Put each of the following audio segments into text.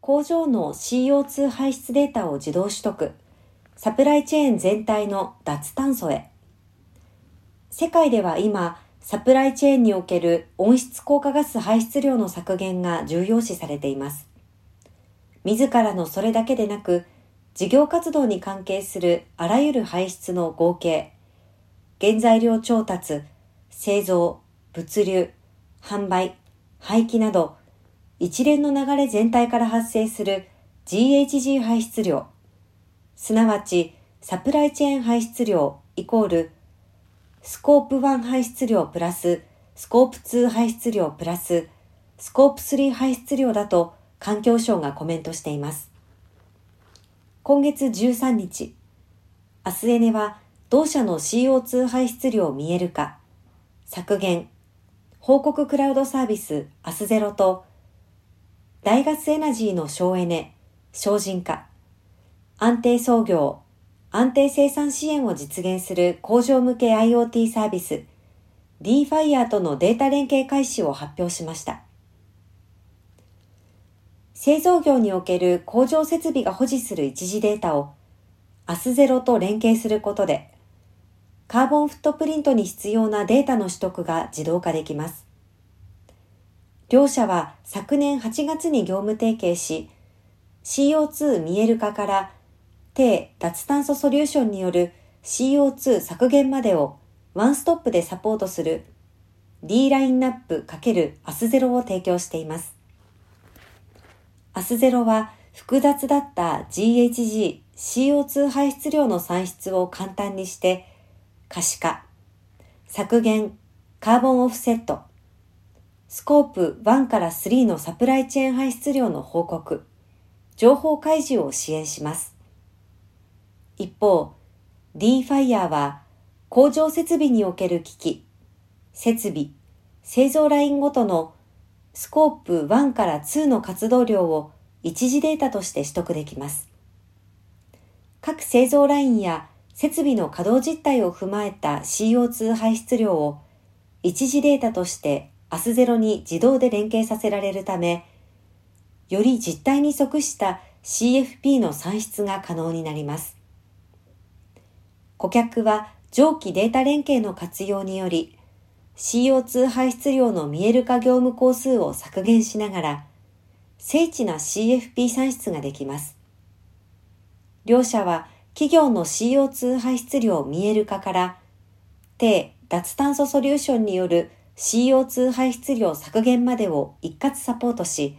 工場の CO2 排出データを自動取得、サプライチェーン全体の脱炭素へ。世界では今、サプライチェーンにおける温室効果ガス排出量の削減が重要視されています。自らのそれだけでなく、事業活動に関係するあらゆる排出の合計、原材料調達、製造、物流、販売、廃棄など、一連の流れ全体から発生する GHG 排出量、すなわちサプライチェーン排出量イコールスコープ1排出量プラススコープ2排出量プラススコープ3排出量だと環境省がコメントしています。今月13日、アスエネは同社の CO2 排出量見える化、削減、報告クラウドサービスアスゼロと、大ガスエナジーの省エネ、省人化、安定操業、安定生産支援を実現する工場向け IoT サービス DFIRE とのデータ連携開始を発表しました。製造業における工場設備が保持する一時データをアスゼロと連携することで、カーボンフットプリントに必要なデータの取得が自動化できます。両社は昨年8月に業務提携し、CO2 見える化から低脱炭素ソリューションによる CO2 削減までをワンストップでサポートする D ラインナップ×アスゼロを提供しています。アスゼロは複雑だった GHG、CO2 排出量の算出を簡単にして可視化、削減、カーボンオフセット、スコープ1から3のサプライチェーン排出量の報告、情報開示を支援します。一方、DFIRE は工場設備における機器、設備、製造ラインごとのスコープ1から2の活動量を一時データとして取得できます。各製造ラインや設備の稼働実態を踏まえた CO2 排出量を一時データとしてアスゼロに自動で連携させられるため、より実態に即した CFP の算出が可能になります。顧客は上記データ連携の活用により、CO2 排出量の見える化業務工数を削減しながら、精緻な CFP 算出ができます。両社は企業の CO2 排出量見える化から、低脱炭素ソリューションによる CO2 排出量削減までを一括サポートし、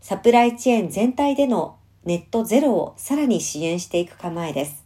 サプライチェーン全体でのネットゼロをさらに支援していく構えです。